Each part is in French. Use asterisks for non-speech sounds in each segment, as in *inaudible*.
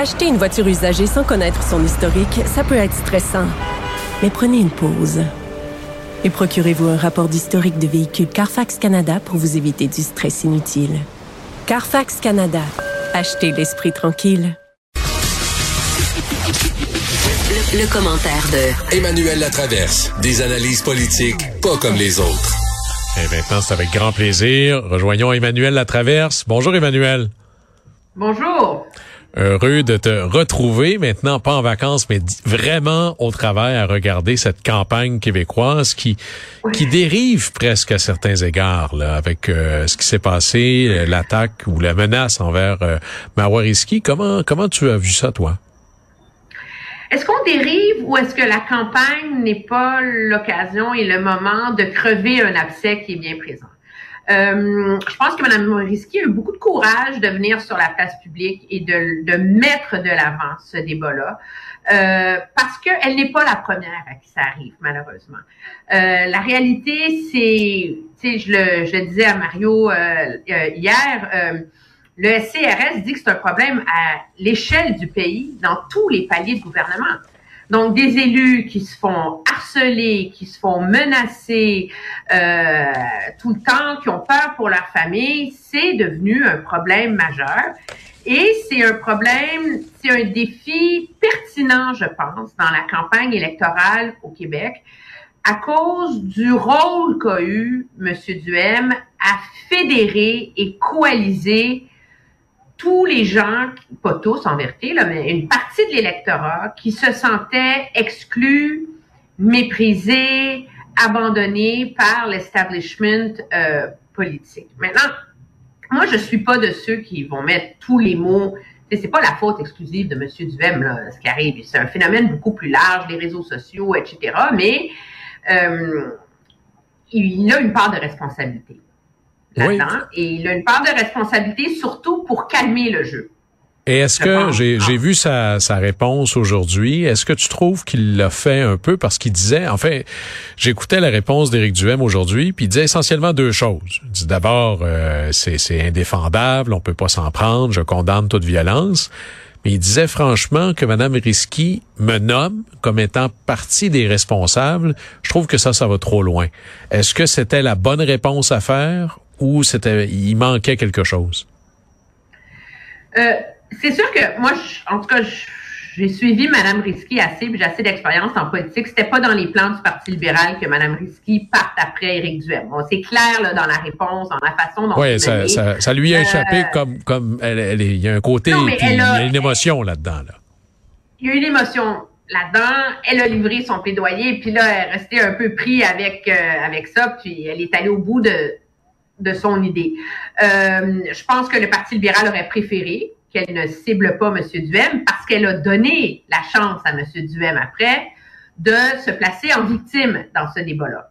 Acheter une voiture usagée sans connaître son historique, ça peut être stressant. Mais prenez une pause. Et procurez-vous un rapport d'historique de véhicule Carfax Canada pour vous éviter du stress inutile. Carfax Canada. Achetez l'esprit tranquille. Le, le commentaire de Emmanuel Latraverse. Des analyses politiques pas comme les autres. Et maintenant, c'est avec grand plaisir. Rejoignons Emmanuel Latraverse. Bonjour Emmanuel. Bonjour. Heureux de te retrouver maintenant, pas en vacances, mais vraiment au travail à regarder cette campagne québécoise qui qui dérive presque à certains égards là, avec euh, ce qui s'est passé, euh, l'attaque ou la menace envers euh, Mawariski. Comment comment tu as vu ça toi? Est-ce qu'on dérive ou est-ce que la campagne n'est pas l'occasion et le moment de crever un abcès qui est bien présent? Euh, je pense que Mme Morisky a eu beaucoup de courage de venir sur la place publique et de, de mettre de l'avant ce débat-là. Euh, parce qu'elle n'est pas la première à qui ça arrive, malheureusement. Euh, la réalité, c'est, tu sais, je le, je le disais à Mario euh, euh, hier, le SCRS dit que c'est un problème à l'échelle du pays, dans tous les paliers de gouvernement. Donc, des élus qui se font harceler, qui se font menacer euh, tout le temps, qui ont peur pour leur famille, c'est devenu un problème majeur. Et c'est un problème, c'est un défi pertinent, je pense, dans la campagne électorale au Québec, à cause du rôle qu'a eu M. Duhem à fédérer et coaliser tous les gens, pas tous en vérité, là, mais une partie de l'électorat qui se sentait exclus, méprisés, abandonnés par l'establishment euh, politique. Maintenant, moi, je suis pas de ceux qui vont mettre tous les mots. C'est pas la faute exclusive de M. Duhem, là, ce qui arrive. C'est un phénomène beaucoup plus large, les réseaux sociaux, etc. Mais euh, il a une part de responsabilité là-dedans. Et il a une part de responsabilité surtout pour calmer le jeu. Et est-ce que j'ai j'ai vu sa, sa réponse aujourd'hui Est-ce que tu trouves qu'il l'a fait un peu? Parce qu'il disait en fait j'écoutais la réponse d'Éric Duhem aujourd'hui puis il disait essentiellement deux choses. Il dit d'abord euh, c'est c'est indéfendable, on peut pas s'en prendre, je condamne toute violence. Mais il disait franchement que Mme Risky me nomme comme étant partie des responsables. Je trouve que ça, ça va trop loin. Est-ce que c'était la bonne réponse à faire ou c'était il manquait quelque chose? Euh, c'est sûr que moi, je, en tout cas, j'ai suivi Mme Risky assez, puis j'ai assez d'expérience en politique. C'était pas dans les plans du Parti libéral que Mme Risky parte après Éric Duhem. Bon, c'est clair là, dans la réponse, dans la façon dont. Oui, ça, ça, ça, lui a échappé euh, comme comme elle, elle, il y a un côté, non, puis il y a une émotion là-dedans là. Il y a une émotion là-dedans. Elle a livré son plaidoyer, puis là, elle est restée un peu pris avec euh, avec ça, puis elle est allée au bout de de son idée. Euh, je pense que le Parti libéral aurait préféré qu'elle ne cible pas M. Duhem parce qu'elle a donné la chance à M. Duhem après de se placer en victime dans ce débat-là.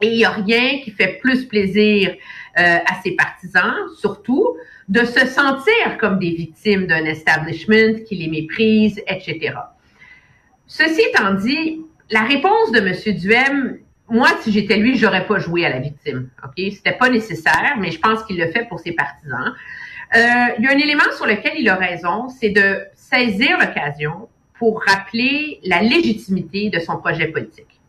Et il n'y a rien qui fait plus plaisir euh, à ses partisans, surtout, de se sentir comme des victimes d'un establishment qui les méprise, etc. Ceci étant dit, la réponse de M. Duhem moi, si j'étais lui, j'aurais pas joué à la victime. Ok, c'était pas nécessaire, mais je pense qu'il le fait pour ses partisans. Euh, il y a un élément sur lequel il a raison, c'est de saisir l'occasion pour rappeler la légitimité de son projet politique.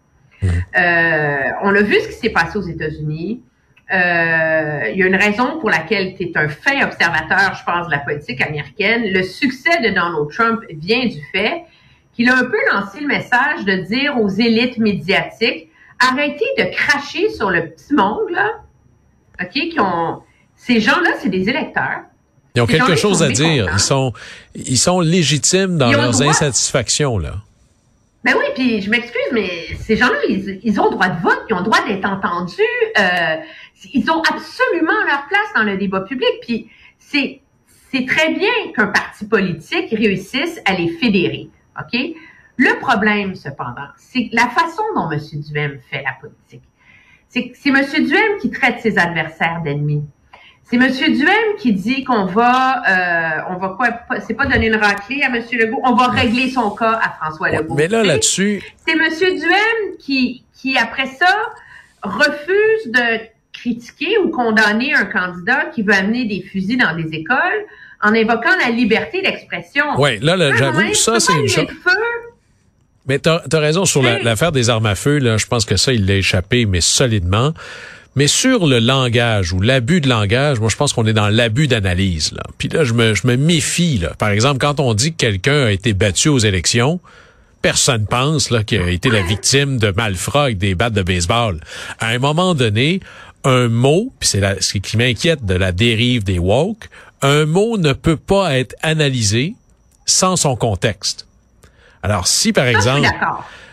Mmh. Euh, on a vu ce qui s'est passé aux États-Unis. Euh, il y a une raison pour laquelle tu es un fin observateur, je pense, de la politique américaine. Le succès de Donald Trump vient du fait qu'il a un peu lancé le message de dire aux élites médiatiques arrêtez de cracher sur le petit monde, là, OK, qui ont... Ces gens-là, c'est des électeurs. Ils ont quelque chose à dire. Ils sont, ils sont légitimes dans leurs insatisfactions, là. Ben oui, puis je m'excuse, mais ces gens-là, ils, ils, ont droit de vote, ils ont le droit d'être entendus. Euh, ils ont absolument leur place dans le débat public. Puis c'est c'est très bien qu'un parti politique réussisse à les fédérer. OK? Le problème, cependant, c'est la façon dont M. Duhem fait la politique. C'est M. Duhem qui traite ses adversaires d'ennemis. C'est M. Duhem qui dit qu'on va, euh, on va pas, c'est pas donner une raclée à M. Legault, on va régler son cas à François Legault. Mais là, là-dessus. C'est M. Duhem qui, qui, après ça, refuse de critiquer ou condamner un candidat qui veut amener des fusils dans des écoles en invoquant la liberté d'expression. Oui, là, là j'avoue, ça, c'est une chose. Mais tu as, raison sur l'affaire des armes à feu, là, je pense que ça, il l'a échappé, mais solidement. Mais sur le langage ou l'abus de langage, moi je pense qu'on est dans l'abus d'analyse. Là. Puis là, je me, je me méfie. Là. Par exemple, quand on dit que quelqu'un a été battu aux élections, personne pense là qu'il a été la victime de malfrats avec des battes de baseball. À un moment donné, un mot, puis c'est ce qui m'inquiète de la dérive des woke, un mot ne peut pas être analysé sans son contexte. Alors si par exemple,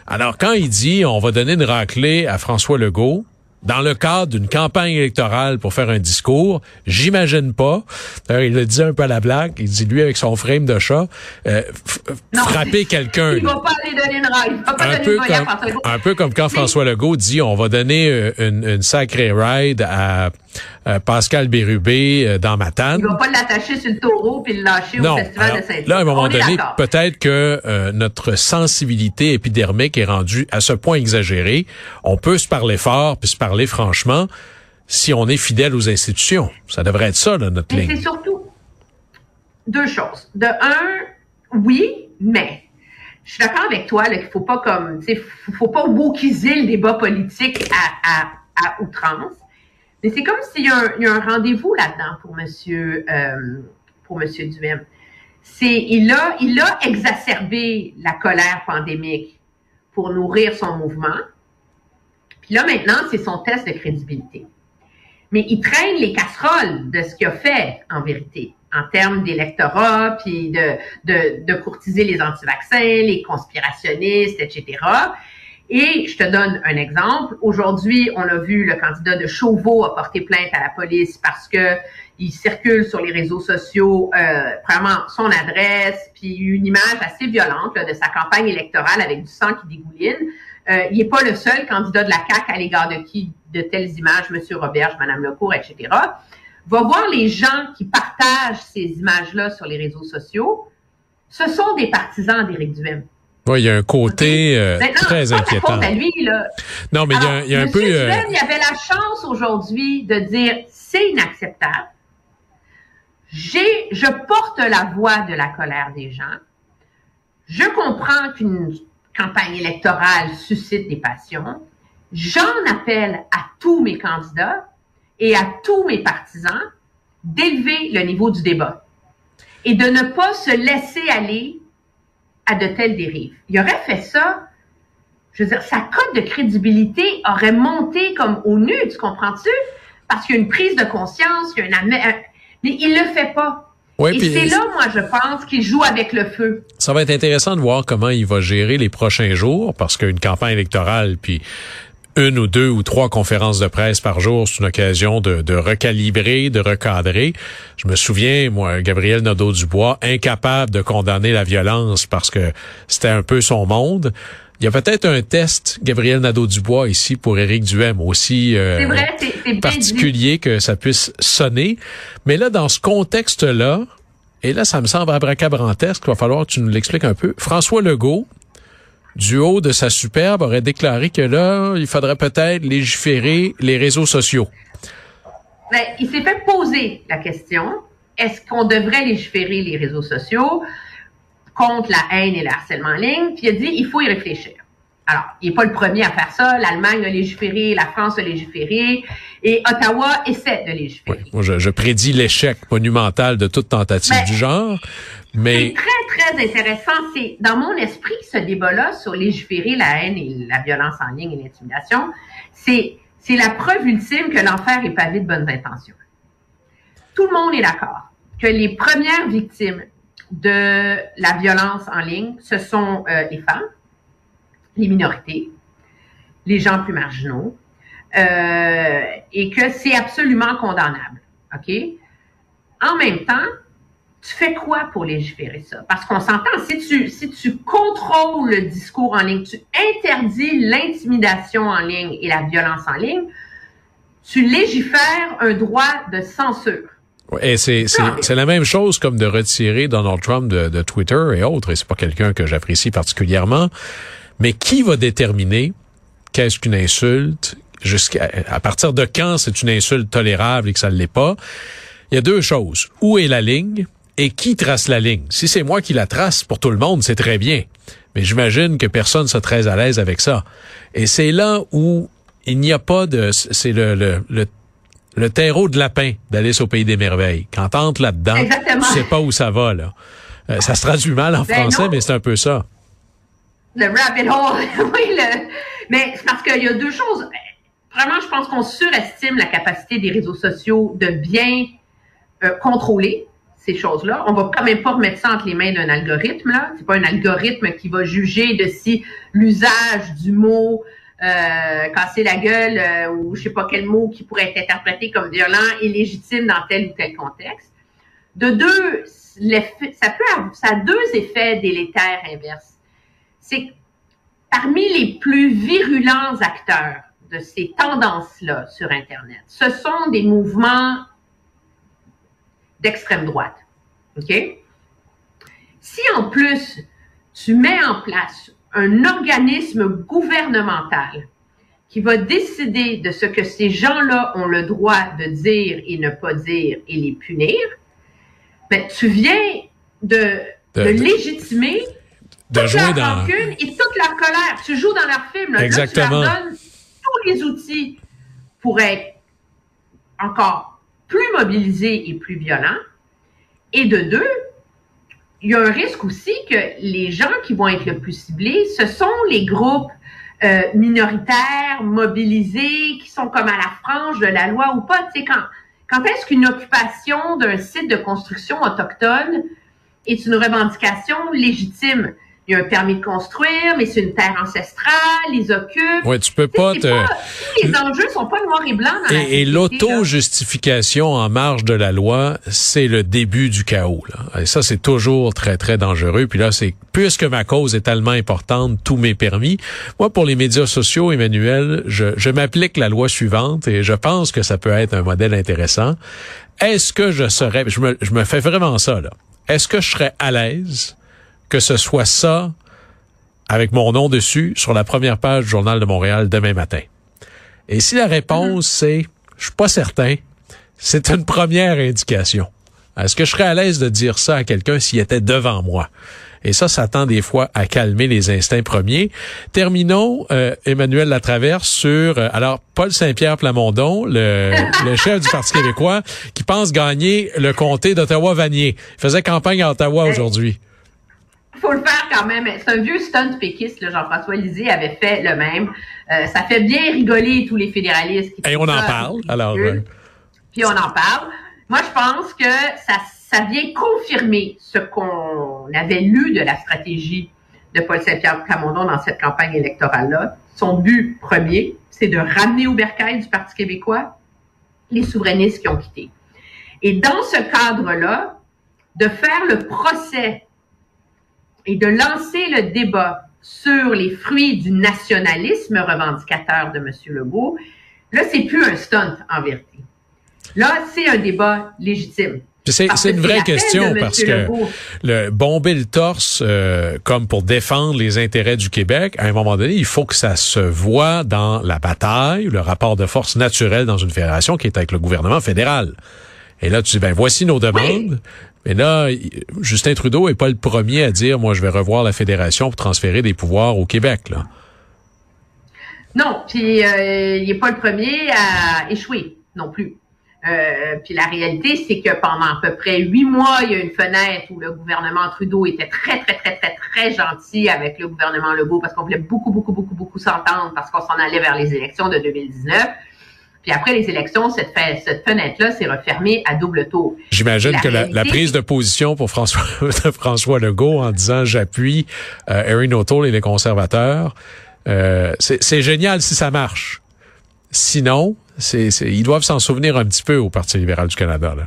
alors quand il dit on va donner une raclée à François Legault, dans le cadre d'une campagne électorale pour faire un discours, j'imagine pas. il le dit un peu à la blague. Il dit lui avec son frame de chat, euh, frapper quelqu'un. Il va pas aller donner une ride. Un, peu comme, un peu comme quand François Legault dit on va donner euh, une, une sacrée ride à euh, Pascal Bérubé euh, dans Matane. Il va pas l'attacher sur le taureau puis le lâcher au Festival de saint Là, à un moment donné, peut-être que euh, notre sensibilité épidermique est rendue à ce point exagérée. On peut se parler fort puis se parler franchement si on est fidèle aux institutions. Ça devrait être ça, là, notre ligne. C'est surtout deux choses. De un, oui, mais je suis d'accord avec toi qu'il faut pas comme, faut, faut pas le débat politique à, à, à outrance. Mais c'est comme s'il y a un, rendez-vous là-dedans pour Monsieur euh, pour Monsieur Duhem. C'est il a il a exacerbé la colère pandémique pour nourrir son mouvement. Puis là maintenant, c'est son test de crédibilité. Mais il traîne les casseroles de ce qu'il a fait en vérité en termes d'électorat, puis de, de, de courtiser les anti-vaccins, les conspirationnistes, etc. Et je te donne un exemple. Aujourd'hui, on a vu le candidat de Chauveau a porté plainte à la police parce que il circule sur les réseaux sociaux, euh, vraiment son adresse, puis une image assez violente de sa campagne électorale avec du sang qui dégouline. Euh, il n'est pas le seul candidat de la CAQ à l'égard de qui de telles images, M. Roberge, Mme Lecourt, etc. Va voir les gens qui partagent ces images-là sur les réseaux sociaux. Ce sont des partisans d'Éric Duhem. Oui, il y a un côté euh, très inquiétant. À lui, là. Non, mais il y a, y a un peu. Euh... il avait la chance aujourd'hui de dire c'est inacceptable. J'ai, je porte la voix de la colère des gens. Je comprends qu'une campagne électorale suscite des passions. J'en appelle à tous mes candidats et à tous mes partisans d'élever le niveau du débat et de ne pas se laisser aller à de telles dérives. Il aurait fait ça, je veux dire, sa cote de crédibilité aurait monté comme au nu, tu comprends-tu? Parce qu'il y a une prise de conscience, il y a une... Mais il le fait pas. Et c'est là, moi, je pense qu'il joue avec le feu. Ça va être intéressant de voir comment il va gérer les prochains jours, parce qu'une campagne électorale, puis une ou deux ou trois conférences de presse par jour, c'est une occasion de, de, recalibrer, de recadrer. Je me souviens, moi, Gabriel Nadeau-Dubois, incapable de condamner la violence parce que c'était un peu son monde. Il y a peut-être un test, Gabriel Nadeau-Dubois, ici pour Éric Duhem, aussi euh, particulier que ça puisse sonner. Mais là, dans ce contexte-là, et là, ça me semble abracabantesque, il va falloir que tu nous l'expliques un peu. François Legault, du haut de sa superbe, aurait déclaré que là, il faudrait peut-être légiférer les réseaux sociaux. Ben, il s'est fait poser la question, est-ce qu'on devrait légiférer les réseaux sociaux contre la haine et le harcèlement en ligne? Puis il a dit, il faut y réfléchir. Alors, il n'est pas le premier à faire ça. L'Allemagne a légiféré, la France a légiféré, et Ottawa essaie de légiférer. moi, je, prédis l'échec monumental de toute tentative ben, du genre. Mais... C'est très, très intéressant. C'est dans mon esprit, ce débat-là sur légiférer la haine et la violence en ligne et l'intimidation, c'est, c'est la preuve ultime que l'enfer est pavé de bonnes intentions. Tout le monde est d'accord que les premières victimes de la violence en ligne, ce sont euh, les femmes, les minorités, les gens plus marginaux, euh, et que c'est absolument condamnable. OK? En même temps, tu fais quoi pour légiférer ça? Parce qu'on s'entend, si tu, si tu contrôles le discours en ligne, tu interdis l'intimidation en ligne et la violence en ligne, tu légifères un droit de censure. Et c'est, c'est, la même chose comme de retirer Donald Trump de, de Twitter et autres, et c'est pas quelqu'un que j'apprécie particulièrement. Mais qui va déterminer qu'est-ce qu'une insulte, jusqu'à à partir de quand c'est une insulte tolérable et que ça ne l'est pas? Il y a deux choses. Où est la ligne? Et qui trace la ligne? Si c'est moi qui la trace pour tout le monde, c'est très bien. Mais j'imagine que personne ne soit très à l'aise avec ça. Et c'est là où il n'y a pas de, c'est le, le, le le terreau de lapin d'Alice au pays des merveilles. Quand t'entres là-dedans, tu sais pas où ça va là. Euh, ça se traduit mal en ben français, mais c'est un peu ça. Le rabbit hole, *laughs* oui. Le... Mais c'est parce qu'il y a deux choses. Vraiment, je pense qu'on surestime la capacité des réseaux sociaux de bien euh, contrôler ces choses-là. On va quand même pas remettre ça entre les mains d'un algorithme. là. C'est pas un algorithme qui va juger de si l'usage du mot euh, casser la gueule euh, ou je sais pas quel mot qui pourrait être interprété comme violent et légitime dans tel ou tel contexte. De deux, ça peut ça a deux effets délétères inverses. C'est parmi les plus virulents acteurs de ces tendances-là sur Internet, ce sont des mouvements d'extrême droite. OK? Si en plus tu mets en place un organisme gouvernemental qui va décider de ce que ces gens-là ont le droit de dire et ne pas dire et les punir, ben, tu viens de, de, légitimer de toute leur dans... rancune et toute leur colère. Tu joues dans leur film. Là. Exactement. tu leur donnes tous les outils pour être encore plus mobilisés et plus violents. Et de deux, il y a un risque aussi que les gens qui vont être le plus ciblés, ce sont les groupes euh, minoritaires, mobilisés, qui sont comme à la frange de la loi ou pas. Tu quand, quand est-ce qu'une occupation d'un site de construction autochtone est une revendication légitime? Il y a un permis de construire, mais c'est une terre ancestrale, ils occupent. Ouais, tu peux pas te. les enjeux sont pas noirs et blancs dans Et, et l'auto-justification en marge de la loi, c'est le début du chaos. Là. Et ça, c'est toujours très, très dangereux. Puis là, c'est puisque ma cause est tellement importante, tous mes permis. Moi, pour les médias sociaux, Emmanuel, je, je m'applique la loi suivante et je pense que ça peut être un modèle intéressant. Est-ce que je serais, je me, je me fais vraiment ça, là. Est-ce que je serais à l'aise que ce soit ça avec mon nom dessus sur la première page du Journal de Montréal demain matin? Et si la réponse c'est je suis pas certain, c'est une première indication. Est-ce que je serais à l'aise de dire ça à quelqu'un s'il était devant moi? Et ça, ça tend des fois à calmer les instincts premiers. Terminons, euh, Emmanuel Latraverse, sur euh, alors Paul Saint-Pierre Plamondon, le, *laughs* le, chef du Parti québécois, qui pense gagner le comté d'Ottawa-Vanier. Il faisait campagne à Ottawa aujourd'hui faut le faire quand même. C'est un vieux stunt péquiste, Jean-François Lisée avait fait le même. Euh, ça fait bien rigoler tous les fédéralistes. Et on en parle, alors. Puis on en parle. Moi, je pense que ça, ça vient confirmer ce qu'on avait lu de la stratégie de Paul Saint-Pierre Camondon dans cette campagne électorale-là. Son but premier, c'est de ramener au bercail du Parti québécois les souverainistes qui ont quitté. Et dans ce cadre-là, de faire le procès et de lancer le débat sur les fruits du nationalisme revendicateur de M. Legault, là, c'est plus un stunt en vérité. Là, c'est un débat légitime. C'est une vraie question parce que le bomber le torse euh, comme pour défendre les intérêts du Québec, à un moment donné, il faut que ça se voit dans la bataille, le rapport de force naturel dans une fédération qui est avec le gouvernement fédéral. Et là, tu dis, ben voici nos demandes. Mais là, Justin Trudeau est pas le premier à dire, moi, je vais revoir la fédération pour transférer des pouvoirs au Québec. Non, puis euh, il n'est pas le premier à échouer non plus. Euh, puis la réalité, c'est que pendant à peu près huit mois, il y a une fenêtre où le gouvernement Trudeau était très, très, très, très, très gentil avec le gouvernement Legault parce qu'on voulait beaucoup, beaucoup, beaucoup, beaucoup s'entendre parce qu'on s'en allait vers les élections de 2019. Puis après les élections, cette, fenêtre-là s'est refermée à double tour. J'imagine que la, prise de position pour François, *laughs* François Legault en disant j'appuie euh, Erin O'Toole et les conservateurs, euh, c'est génial si ça marche. Sinon, c'est ils doivent s'en souvenir un petit peu au Parti libéral du Canada. Là.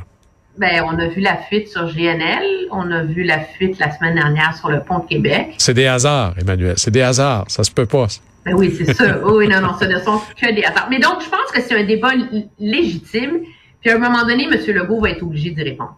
Ben, on a vu la fuite sur GNL, on a vu la fuite la semaine dernière sur le pont de Québec. C'est des hasards, Emmanuel. C'est des hasards. Ça se peut pas. Ben oui, c'est ça. *laughs* oui, non, non, ce ne sont que des hasards. Mais donc, je pense que c'est un débat légitime. Puis à un moment donné, M. Legault va être obligé d'y répondre.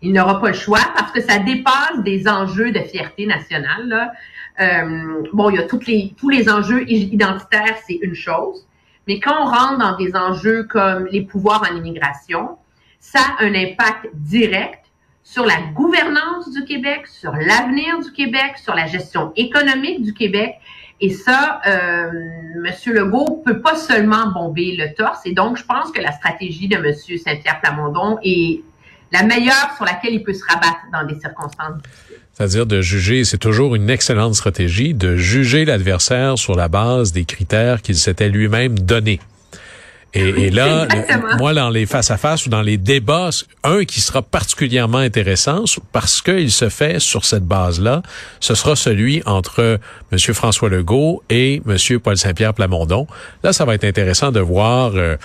Il n'aura pas le choix parce que ça dépasse des enjeux de fierté nationale. Là. Euh, bon, il y a toutes les, tous les enjeux identitaires, c'est une chose. Mais quand on rentre dans des enjeux comme les pouvoirs en immigration, ça a un impact direct sur la gouvernance du Québec, sur l'avenir du Québec, sur la gestion économique du Québec. Et ça, euh, M. Legault peut pas seulement bomber le torse. Et donc, je pense que la stratégie de M. Saint-Pierre Plamondon est la meilleure sur laquelle il peut se rabattre dans des circonstances. C'est-à-dire de juger, c'est toujours une excellente stratégie, de juger l'adversaire sur la base des critères qu'il s'était lui-même donnés. Et, là, moi, dans les face-à-face ou dans les débats, un qui sera particulièrement intéressant parce qu'il se fait sur cette base-là, ce sera celui entre M. François Legault et M. Paul Saint-Pierre Plamondon. Là, ça va être intéressant de voir, euh,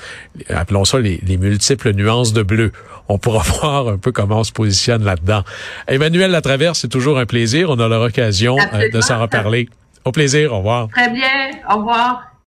appelons ça les, les, multiples nuances de bleu. On pourra *laughs* voir un peu comment on se positionne là-dedans. Emmanuel Latraverse, c'est toujours un plaisir. On a l'occasion euh, de s'en reparler. Au plaisir. Au revoir. Très bien. Au revoir.